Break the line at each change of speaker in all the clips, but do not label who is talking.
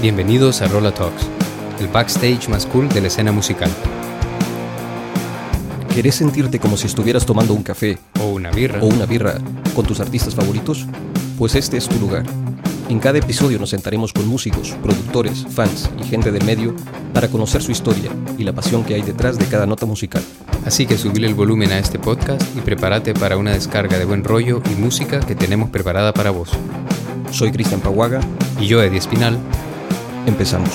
Bienvenidos a Rolla Talks, el backstage más cool de la escena musical.
¿Querés sentirte como si estuvieras tomando un café
O una birra.
o una birra con tus artistas favoritos? Pues este es tu lugar. En cada episodio nos sentaremos con músicos, productores, fans y gente del medio para conocer su historia y la pasión que hay detrás de cada nota musical.
Así que subile el volumen a este podcast y prepárate para una descarga de buen rollo y música que tenemos preparada para vos.
Soy Cristian Paguaga,
Y yo, Eddie Espinal,
empezamos.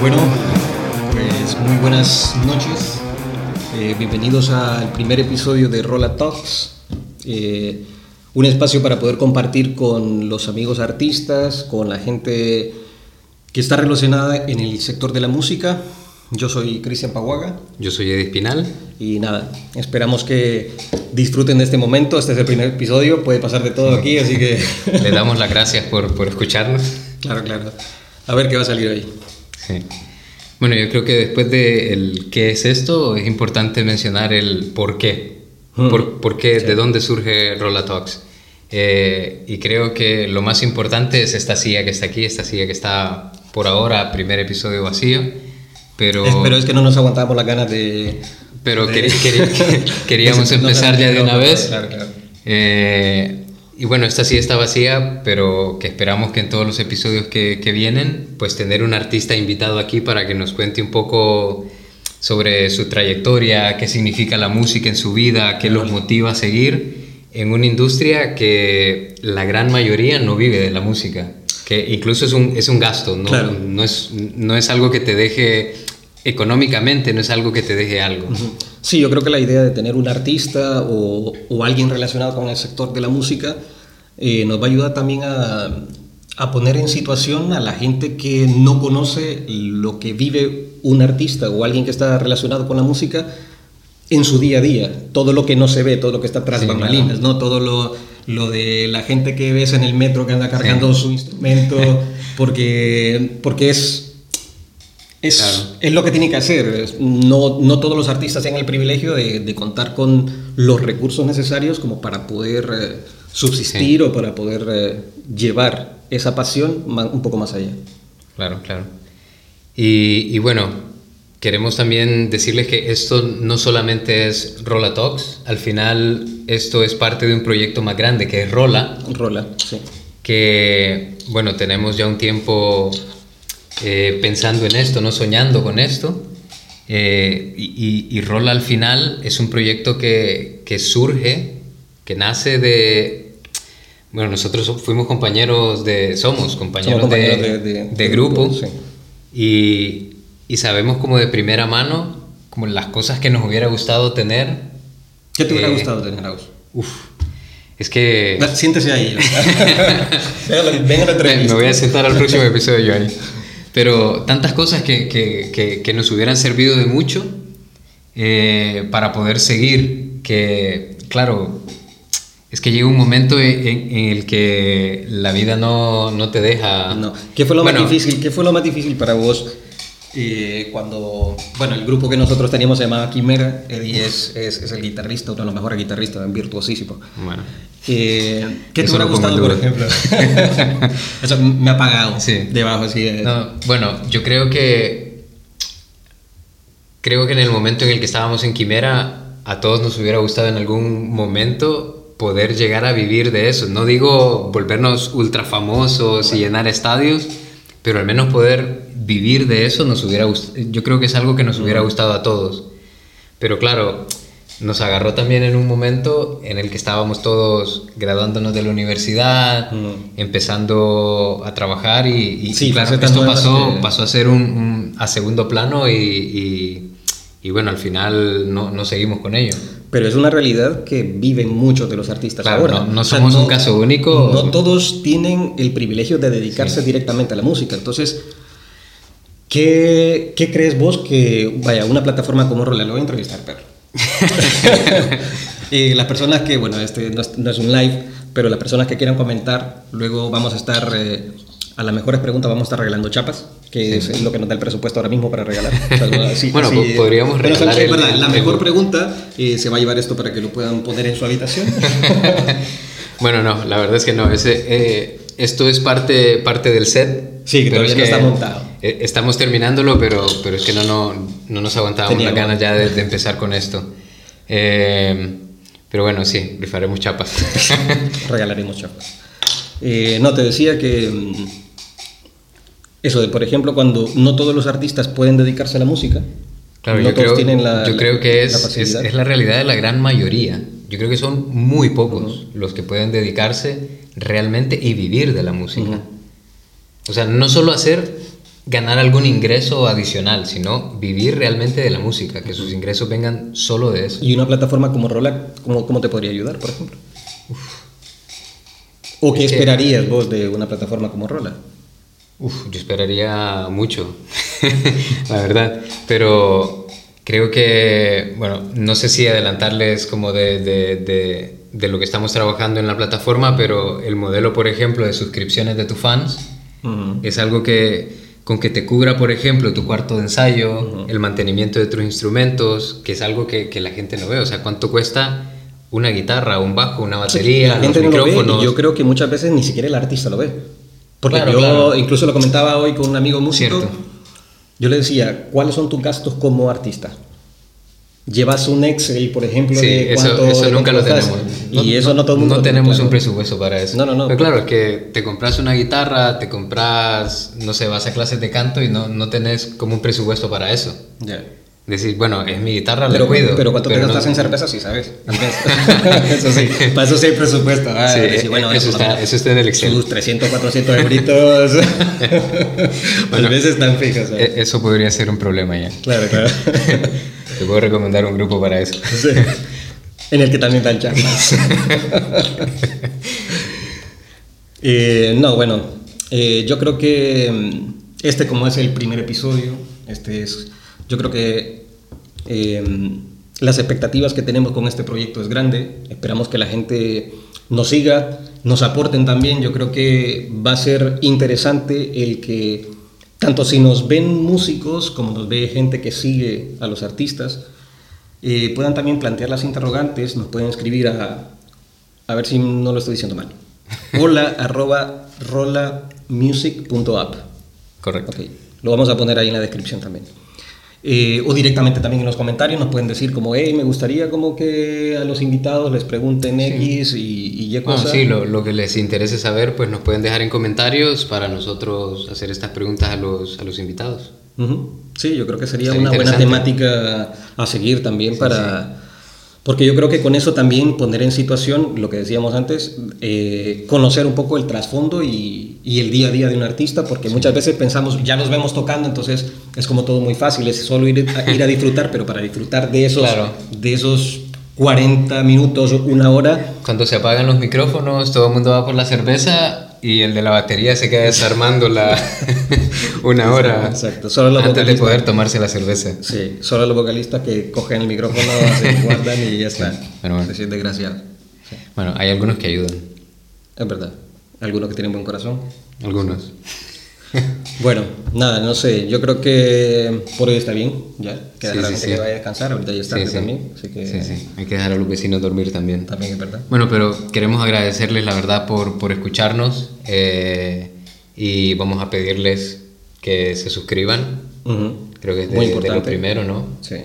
Bueno, pues muy buenas noches. Eh, bienvenidos al primer episodio de Rolla Talks. Eh, un espacio para poder compartir con los amigos artistas, con la gente que está relacionada en el sector de la música. Yo soy Cristian Paguaga
yo soy Eddie Espinal.
y nada, esperamos que disfruten de este momento. Este es el primer episodio, puede pasar de todo aquí, así que...
Le damos las gracias por, por escucharnos.
claro, claro. A ver qué va a salir ahí.
Sí. Bueno, yo creo que después de el qué es esto, es importante mencionar el por qué.
Mm.
Por, por qué, de dónde surge Rolla Talks. Eh, y creo que lo más importante es esta silla que está aquí, esta silla que está por ahora, primer episodio vacío. Pero,
Es- pero es que no nos aguantábamos las ganas de...
pero
de-
queri- queri- queríamos empezar ya de una vez.
Claro, claro.
Eh, y bueno, esta sí está vacía, pero que esperamos que en todos los episodios que, que vienen, pues tener un artista invitado aquí para que nos cuente un poco sobre su trayectoria, qué significa la música en su vida, qué los motiva a seguir en una industria que la gran mayoría no vive de la música, que incluso es un, es un gasto, ¿no?
Claro.
No, es, no es algo que te deje económicamente, no es algo que te deje algo.
Sí, yo creo que la idea de tener un artista o, o alguien relacionado con el sector de la música eh, nos va a ayudar también a, a poner en situación a la gente que no conoce lo que vive un artista o alguien que está relacionado con la música en su día a día. Todo lo que no se ve, todo lo que está tras
Sí,
bambalinas, ¿no? Todo lo, lo de la gente que ves en el metro que anda cargando su instrumento porque, porque es... Es,
Claro.
es lo que tiene que hacer. No, no todos los artistas tienen el privilegio de, de contar con los recursos necesarios como para poder eh, subsistir o para poder eh, llevar esa pasión un poco más allá.
Claro, claro. Y, y bueno, queremos también decirles que esto no solamente es Rola Talks, al final esto es parte de un proyecto más grande que es Rola,
Rola, sí.
que bueno, tenemos ya un tiempo eh, pensando en esto, no soñando con esto. Eh, y, y- y Rola al final es un proyecto que, que surge, que nace de... Bueno, nosotros fuimos compañeros de... Somos compañeros,
Somos compañeros
de,
de- de-
de grupo.
grupo, sí.
Y, y sabemos como de primera mano como las cosas que nos hubiera gustado tener.
¿Qué te hubiera
Eh,
gustado tener, Agus?
Uf, es que...
Da- Siéntese ahí. venga, la- entrevista.
me voy a sentar al próximo episodio ahí. Pero tantas cosas que, que, que, que nos hubieran servido de mucho eh, para poder seguir, que claro, es que llega un momento en, en- en el que la vida no, no te deja...
No. ¿Qué fue lo
Bueno,
más difícil? ¿Qué fue lo más difícil para vos eh, cuando, bueno, el grupo que nosotros teníamos se llamaba Quimera, Eddie es, es, es el guitarrista, uno de los mejores guitarristas, virtuosísimo.
Bueno,
Eh, ¿Qué te hubiera gustado, por ejemplo? Eso me ha apagado
Sí.
debajo, así. eh.
No, bueno, yo creo que creo que en el momento en el que estábamos en Quimera a todos nos hubiera gustado en algún momento poder llegar a vivir de eso. No digo volvernos ultra famosos y llenar estadios, pero al menos poder vivir de eso nos hubiera. Yo creo que es algo que nos hubiera gustado a todos. Pero claro, nos agarró también en un momento en el que estábamos todos graduándonos de la universidad,
Mm.
empezando a trabajar y, y-
Sí,
y claro, esto pasó,
que-
pasó a ser un, un- a segundo plano y, y- y bueno, al final no, no seguimos con ello.
Pero es una realidad que viven muchos de los artistas
Claro,
ahora.
no- no
O sea,
somos un caso único.
No todos tienen el privilegio de dedicarse directamente a la música. Entonces, ¿qué, qué crees vos que, vaya, una plataforma como Rola, lo voy a entrevistar, pero... Y las personas que, bueno, este no es, no es un live, pero las personas que quieran comentar, luego vamos a estar, eh, a las mejores preguntas vamos a estar regalando chapas, que es lo que nos da el presupuesto ahora mismo para regalar. O sea, así-
Bueno, podríamos
pero,
regalar
sí,
el-
verdad, la
el-
mejor pregunta eh, se va a llevar esto para que lo puedan poner en su habitación.
Bueno, no, la verdad es que no. Ese, eh, esto es parte, parte del set.
Sí, que
pero
todavía
es
no está montado.
eh, Estamos terminándolo, pero, pero es que no, no, no nos aguantábamos las ganas ya de, de empezar con esto. Eh, pero bueno, sí, rifaremos chapas.
regalaremos chapas. Eh, no, te decía que mm, eso de, por ejemplo, cuando no todos los artistas pueden dedicarse a la música,
Claro,
no
yo,
todos
creo,
tienen la,
yo
la-
creo que
la
es, es, es la realidad de la gran mayoría. Yo creo que son muy pocos los que pueden dedicarse realmente y vivir de la música. O sea, no solo hacer ganar algún ingreso adicional, sino vivir realmente de la música, que sus ingresos vengan solo de eso.
Y una plataforma como Rola, ¿cómo, cómo te podría ayudar, por ejemplo? ¿O qué
Es que-
esperarías vos de una plataforma como Rola?
Uf, yo esperaría mucho, la verdad. Pero creo que, bueno, no sé si adelantarles como de, de, de, de lo que estamos trabajando en la plataforma, pero el modelo, por ejemplo, de suscripciones de tus fans es algo que con que te cubra, por ejemplo, tu cuarto de ensayo, el mantenimiento de tus instrumentos, que es algo que, que la gente no ve. O sea, ¿cuánto cuesta una guitarra, un bajo, una batería,
la gente
los
no lo ve
micrófonos?
y yo creo que muchas veces ni siquiera el artista lo ve. Porque
Claro,
yo
claro.
incluso lo comentaba hoy con un amigo músico.
Cierto.
Yo le decía, ¿cuáles son tus gastos como artista? Llevas un Excel, por ejemplo,
Sí,
de
eso,
cuánto
eso
de
nunca lo tenemos.
Y eso no todo el mundo
No tenemos
claro.
un presupuesto para eso.
No, no, no.
Pero claro, es que te compras una guitarra, te compras, no sé, vas a clases de canto y no, no tenés como un presupuesto para eso.
Ya.
Decir, bueno, es mi guitarra,
Pero,
la cuido.
pero ¿cuánto te
no-
gastas en cerveza? Sí, sabes. Eso sí, para eso sí hay presupuesto. Ah,
Sí,
decir,
eso está- eso está en el Excel.
Sus 300, 400 euritos. Tal vez están fijas. ¿sabes?
E- Eso podría ser un problema ya.
Claro, claro.
Te puedo recomendar un grupo para eso.
Sí. En el que también dan charlas. Eh, no, bueno, eh, yo creo que mm, este como es el primer episodio, este es, yo creo que eh, las expectativas que tenemos con este proyecto es grande. Esperamos que la gente nos siga, nos aporten también. Yo creo que va a ser interesante el que tanto si nos ven músicos como nos ve gente que sigue a los artistas, eh, puedan también plantear las interrogantes, nos pueden escribir a, a ver si no lo estoy diciendo mal, hola arroba.
Correcto.
Ok, lo vamos a poner ahí en la descripción también. Eh, o directamente también en los comentarios nos pueden decir como, hey, me gustaría como que a los invitados les pregunten X y, y Y
Bueno,
cosas.
sí, lo, lo que les interese saber, pues nos pueden dejar en comentarios para nosotros hacer estas preguntas a los, a los invitados.
Ujú. Sí, yo creo que sería
Sería
una buena temática a seguir también para... Porque yo creo que con eso también poner en situación, lo que decíamos antes, eh, conocer un poco el trasfondo y, y el día a día de un artista, porque muchas veces pensamos, ya los vemos tocando, entonces es como todo muy fácil, es solo ir a, ir a disfrutar, pero para disfrutar de esos,
Claro.
de esos 40 minutos, una hora,
Cuando se apagan los micrófonos, todo el mundo va por la cerveza y el de la batería se queda desarmando la una hora
Exacto, solo los
antes de poder tomarse la cerveza.
sí, solo los vocalistas que cogen el micrófono, se guardan y ya está.
pero bueno.
Se desgraciado. Sí.
Bueno, hay algunos que ayudan,
Es verdad. Algunos que tienen buen corazón.
algunos.
Bueno, nada, no sé. Yo creo que por hoy está bien. Ya. Queda
Sí,
la gente
sí.
que vaya a descansar. Ahorita ya está
Sí,
también. Así que
Sí, sí, hay que dejar a los vecinos dormir también.
también es verdad.
Bueno, pero queremos agradecerles la verdad por, por escucharnos eh, y vamos a pedirles que se suscriban.
Ujú.
Creo que es de,
Muy
de lo
importante.
primero, ¿no?
Sí.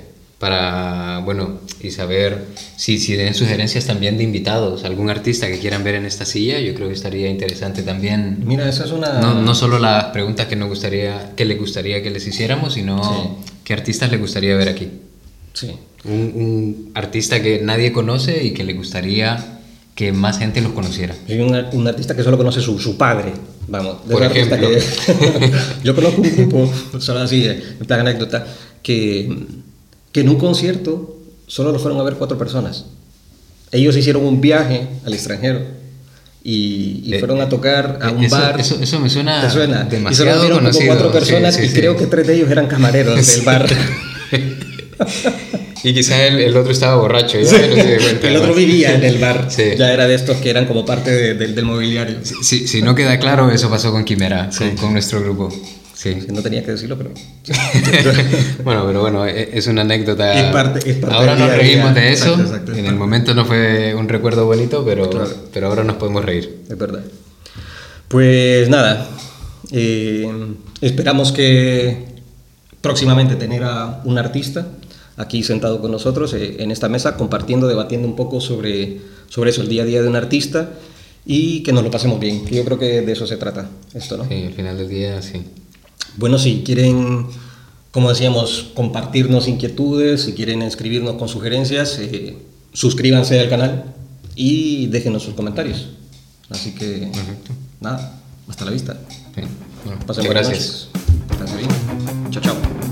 Para, bueno, y saber si, si tienen sugerencias también de invitados, algún artista que quieran ver en esta silla, yo creo que estaría interesante también.
Mira, esa es una.
No, no solo las preguntas que nos gustaría, que les gustaría que les hiciéramos, sino
Sí.
qué artistas les gustaría ver aquí.
Sí.
Un, un artista que nadie conoce y que le gustaría que más gente los conociera.
Hay un, un artista que solo conoce su, su padre. Vamos. de
Por ejemplo.
que- Yo conozco un grupo, solo así, eh, en plan anécdota, que, que en un concierto solo lo fueron a ver cuatro personas. Ellos hicieron un viaje al extranjero y, y
Eh,
fueron a tocar a un
eso,
bar.
Eso, eso me suena,
¿Te suena?
demasiado
y solo
conocido.
como cuatro
Sí,
personas
sí,
y
sí.
creo que tres de ellos eran camareros del bar.
Y quizás el, el otro estaba borracho, ya no se cuenta.
el otro vivía en el bar.
Sí.
Ya era de estos que eran como parte de- del- del mobiliario.
Si, si no queda claro, eso pasó con Quimera, con, con nuestro grupo. Sí.
No tenía que decirlo, pero...
bueno, pero bueno, e- es una anécdota.
Es parte- es parte
ahora nos reímos de eso.
Exacto, exacto, es
en el momento no fue un recuerdo bonito, pero,
Claro.
pero ahora nos podemos reír.
Es verdad. Pues nada, eh, esperamos que próximamente tener a un artista aquí sentado con nosotros eh, en esta mesa, compartiendo, debatiendo un poco sobre, sobre eso, el día a día de un artista y que nos lo pasemos bien. Yo creo que de eso se trata esto, ¿no?
Sí, al final del día, sí.
Bueno, si quieren, como decíamos, compartirnos inquietudes, si quieren escribirnos con sugerencias, eh, suscríbanse al canal y déjenos sus comentarios. Así que, nada, hasta la vista.
sí. Bueno,
Pasen
muchas
buenas
gracias.
noches. Chao, chao.